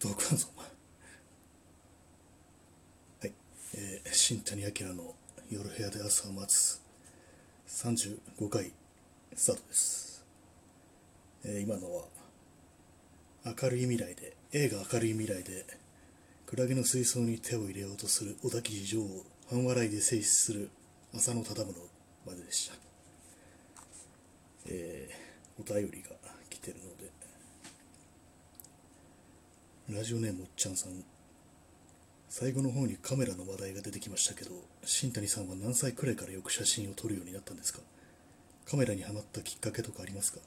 どうかぞはい、えー、新谷明の夜部屋で朝を待つ。35回スタートです、えー今のは明るい未来で映画明るい未来でクラゲの水槽に手を入れようとする小田切城を半笑いで静止する浅野忠信まででした、えーお便りが来てるのでラジオネームおっちゃんさん。最後の方にカメラの話題が出てきましたけど新谷さんは何歳くらいからよく写真を撮るようになったんですか？カメラにはまったきっかけとかありますか？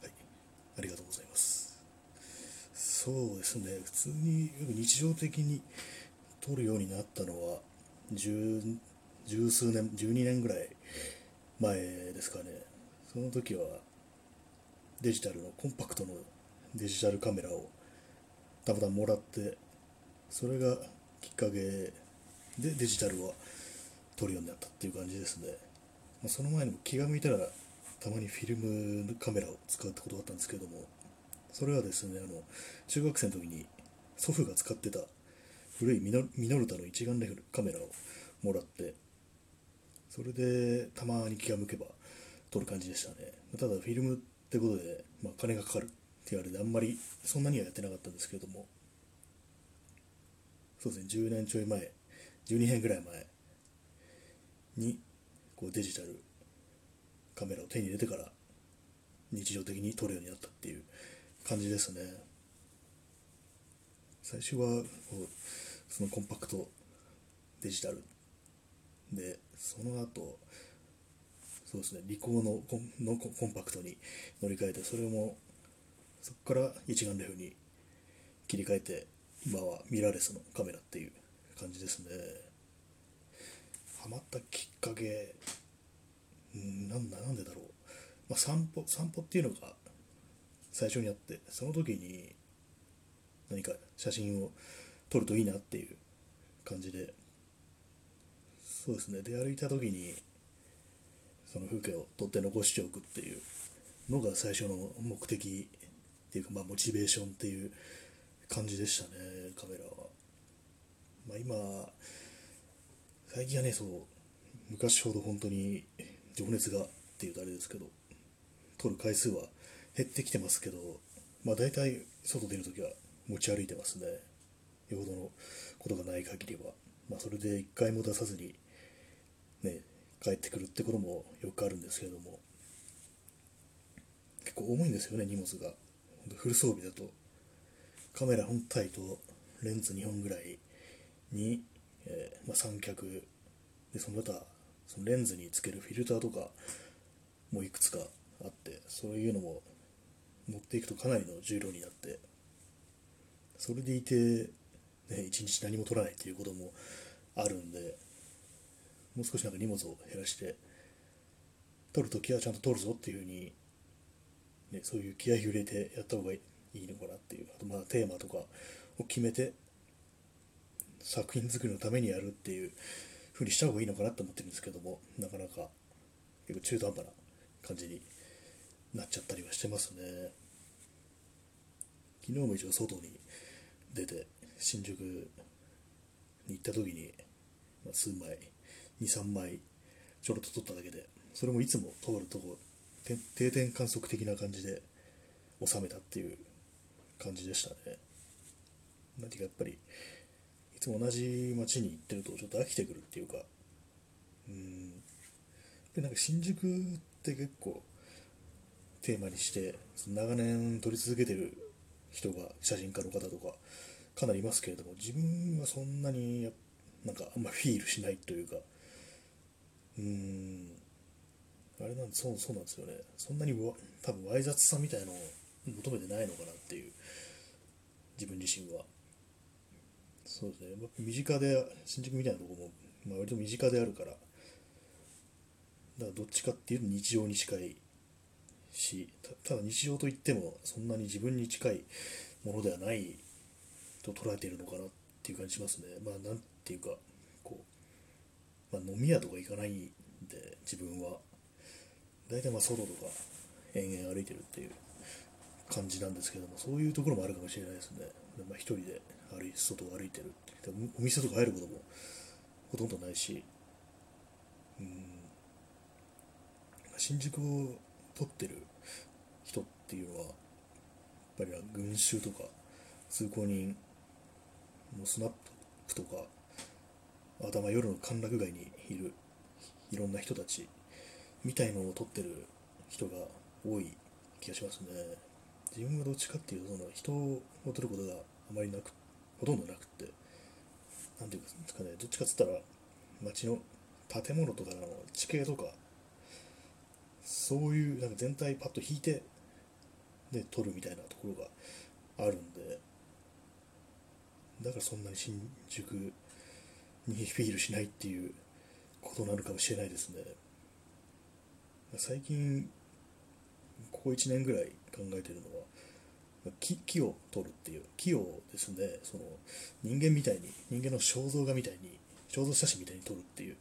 はい。ありがとうございます。そうですね。普通によく日常的に撮るようになったのは十十数年12年ぐらい前ですかね。その時はデジタルのコンパクトのデジタルカメラをたまたまもらってそれがきっかけでデジタルは撮るようになったっていう感じですね、まあその前にも気が向いたらたまにフィルムカメラを使うってことがあったんですけどもそれはですねあの中学生の時に祖父が使ってた古いミノミノルタの一眼レフカメラをもらってそれでたまに気が向けば撮る感じでしたね。ただフィルムってことで、まあ、金がかかる。って言われてあんまりそんなにはやってなかったんですけれども。そうですね10年ちょい前12年ぐらい前にこうデジタルカメラを手に入れてから日常的に撮るようになったっていう感じですね。最初はこうそのコンパクトデジタルでその後そうですねリコーのコンのココンパクトに乗り換えてそれもそこから一眼レフに切り替えて今はミラーレスのカメラっていう感じですね。ハマったきっかけなんだなんでだろう、まあ、散歩散歩っていうのが最初にあってその時に何か写真を撮るといいなっていう感じでそうですね。出歩いた時にその風景を撮って残しておくっていうのが最初の目的っていうか、まあ、モチベーションっていう感じでしたねカメラは、まあ、今最近はねそう昔ほど本当に情熱がっていうとあれですけど撮る回数は減ってきてますけどまあ大体外出るときは持ち歩いてますね。よほどのことがない限りは。まあそれで一回も出さずにね帰ってくるってこともよくあるんですけれども。結構重いんですよね荷物が。フル装備だとカメラ本体とレンズ2本ぐらいに、えーまあ、三脚。でその他そのレンズにつけるフィルターとかもいくつかあってそういうのも持っていくとかなりの重量になってそれでいて、ね、一日何も取らないっていうこともあるんでもう少しなんか荷物を減らして取るときはちゃんと取るぞっていうふうに、ね、そういう気合い入れてやった方がいいのかなっていうあとまあテーマとかを決めて作品作りのためにやるっていうふうにした方がいいのかなと思ってるんですけどもなかなか結構中途半端な感じになっちゃったりはしてますね。昨日も一応外に出て新宿に行った時に、ま、数枚23枚ちょろっと撮っただけでそれもいつも通るとこて定点観測的な感じで収めたっていう感じでしたね。何ていうかやっぱりいつも同じ街に行ってるとちょっと飽きてくるっていうか。うん。でなんか新宿って結構テーマにしてその長年撮り続けてる人が写真家の方とかかなりいますけれども自分はそんなにやなんかあんまフィールしないというか。うん。あれなんそうそうなんですよね。そんなにわ多分わい雑さみたいのを求めてないのかなっていう。自分自身は。そうですね。身近で新宿みたいなとこも、まあ、割と身近であるから。だからどっちかっていうと日常に近いしたただ日常といってもそんなに自分に近いものではないと捉えているのかなっていう感じしますね。まあなんていうかこう、まあ、飲み屋とか行かないんで自分は。大体まあ外とか延々歩いてるっていう感じなんですけどもそういうところもあるかもしれないですね。で、まあ、一人で歩い外を歩いてるお店とか入ることもほとんどないし。うん。新宿を撮ってる人っていうのはやっぱり群衆とか通行人もうスナップとかあと夜の歓楽街にいるいろんな人たちみたいのを撮ってる人が多い気がしますね。自分はどっちかっていうとその人を撮ることがあまりなくほとんどなくって。何ていうんですかね。どっちかっつったら街の建物とかの地形とかそういうなんか全体パッと引いてで撮るみたいなところがあるんで。だからそんなに新宿にフィールしないっていうことなのかもしれないですね。最近ここ1年ぐらい考えてるのは木木を取るっていう木をですねその人間みたいに人間の肖像画みたいに肖像写真みたいに撮るっていう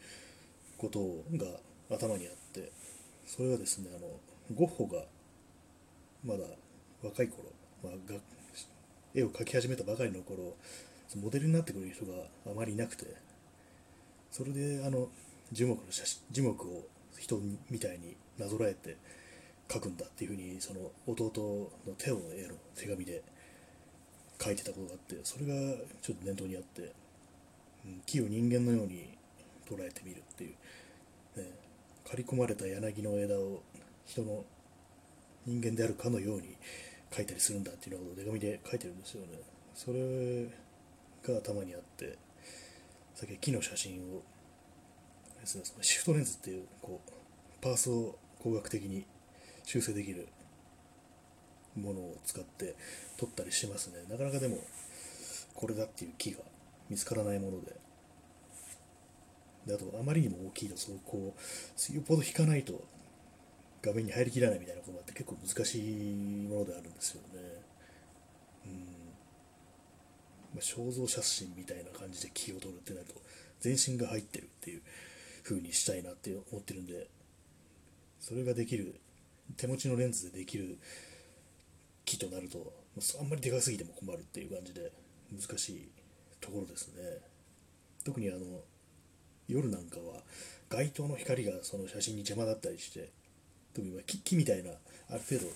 ことが頭にあってそれはですねあのゴッホがまだ若い頃、まあ、が絵を描き始めたばかりの頃モデルになってくれる人があまりいなくてそれであの樹木の写真樹木を人みたいになぞらえて書くんだっていうふうにその弟の手を絵の手紙で書いてたことがあってそれがちょっと念頭にあって、うん、木を人間のように捉えてみるっていう、ね、刈り込まれた柳の枝を人の人間であるかのように書いたりするんだっていうようなことを手紙で書いてるんですよね。それが頭にあってさっき木の写真をですね。シフトレンズっていうこうパースを工学的に修正できるものを使って撮ったりしますね。なかなかでもこれだっていう木が見つからないもので。であとあまりにも大きいとそうこうよっぽど引かないと画面に入りきらないみたいなことって結構難しいものであるんですよね。うん。ま、肖像写真みたいな感じで木を撮るってなると全身が入ってるっていう風にしたいなって思ってるんでそれができる手持ちのレンズでできる木となるとあんまりでかすぎても困るっていう感じで難しいところですね。特にあの夜なんかは街灯の光がその写真に邪魔だったりして特に木木みたいなある程度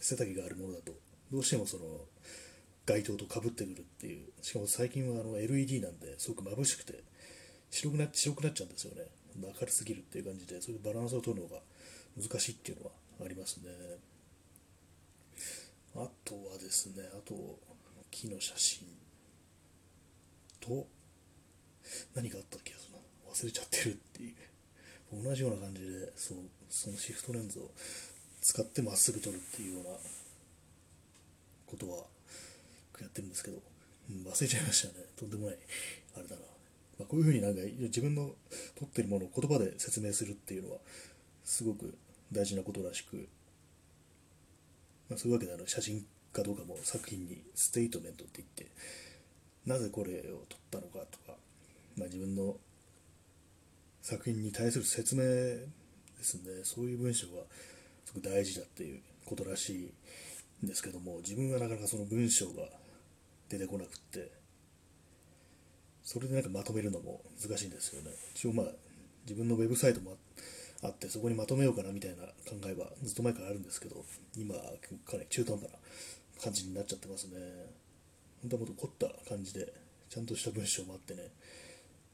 背丈があるものだとどうしてもその街灯とかぶってくるっていうしかも最近はあの LED なんですごく眩しくて白くな白くなっちゃうんですよね。明るすぎるっていう感じでそういうバランスを取るのが難しいっていうのはありますね。あとはですねあと木の写真と何があったっけ？忘れちゃってるっていう。同じような感じでそのそのシフトレンズを使ってまっすぐ撮るっていうようなことはやってるんですけど、うん、忘れちゃいましたね。とんでもないあれだな、まあ、こういうふうになんか自分の撮ってるものを言葉で説明するっていうのはすごく大事なことらしく、まあ、そういうわけであの写真かどうかも作品にステートメントって言ってなぜこれを撮ったのかとか、まあ、自分の作品に対する説明ですね。そういう文章がすごく大事だっていうことらしいんですけども自分はなかなかその文章が出てこなくってそれでなんかまとめるのも難しいんですよね。一応まあ自分のウェブサイトもあってそこにまとめようかなみたいな考えはずっと前からあるんですけど今かなり中途半端な感じになっちゃってますね。本当はもっと凝った感じでちゃんとした文章もあってね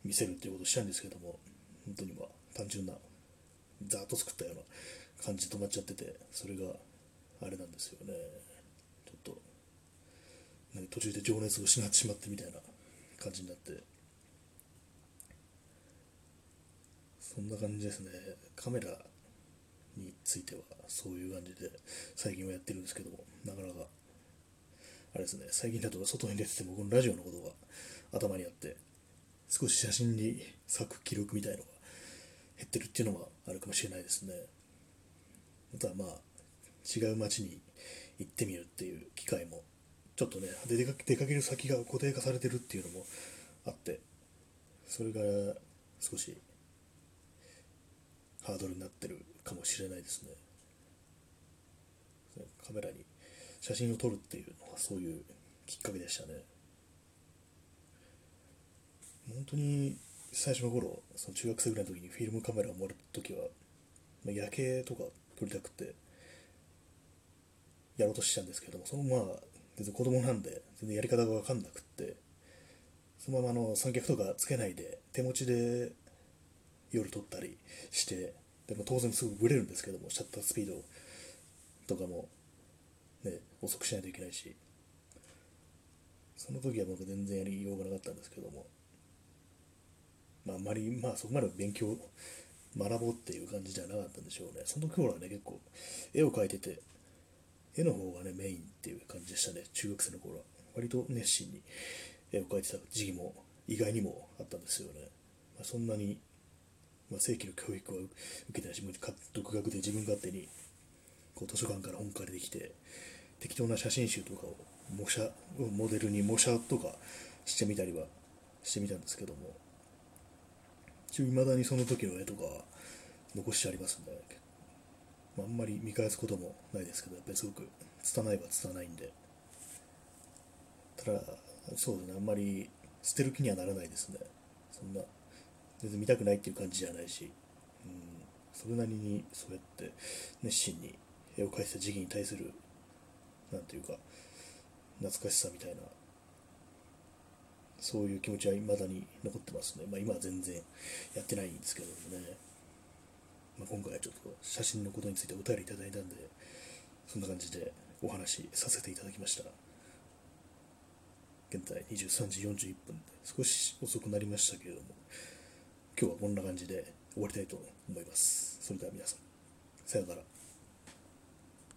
見せるっていうことをしたいんですけども本当にまあ単純なざーっと作ったような感じで止まっちゃっててそれがあれなんですよね。ちょっと途中で情熱を失ってしまってみたいな感じになって。そんな感じですね。カメラについてはそういう感じで最近はやってるんですけどもなかなかあれですね。最近だと外に出ててもこのラジオのことが頭にあって少し写真に咲く記録みたいのが減ってるっていうのはあるかもしれないですね。あとはまあ違う街に行ってみるっていう機会もちょっとね出か出かける先が固定化されてるっていうのもあってそれが少しハードルになってるかもしれないですね。カメラに写真を撮るっていうのはそういうきっかけでしたね。本当に最初の頃その中学生ぐらいの時にフィルムカメラをもらった時は、夜景とか撮りたくてやろうとしたんですけどもそのまあ全然子供なんで全然やり方が分かんなくってそのままの三脚とかつけないで手持ちで夜撮ったりしてでも当然すぐブレるんですけどもシャッタースピードとかも、ね、遅くしないといけないしその時は僕全然やりようがなかったんですけども、まあ、あんまりまあそこまで勉強学ぼうっていう感じじゃなかったんでしょうね。その頃はね結構絵を描いてて絵の方がねメインっていう感じでしたね。中学生の頃は。割と熱心に絵を描いてた時期も意外にもあったんですよね、まあ、そんなに、まあ、正規の教育は受けてないし独学で自分勝手にこう図書館から本借りてきて適当な写真集とかを模写モデルに模写とかしてみたりはしてみたんですけども一応未だにその時の絵とか残してありますんで、あ、んまり見返すこともないですけどやっぱりすごく拙いは拙いんで。ただそうですねあんまり捨てる気にはならないですね。そんな全然見たくないっていう感じじゃないし、うん、それなりにそうやって熱心に絵を描いてた時期に対する何ていうか懐かしさみたいなそういう気持ちは未だに残ってますね、まあ、今は全然やってないんですけどもね、まあ、今回はちょっと写真のことについてお便りいただいたんでそんな感じでお話しさせていただきました。現在23時41分で少し遅くなりましたけれども今日はこんな感じで終わりたいと思います。それでは皆さんさようなら。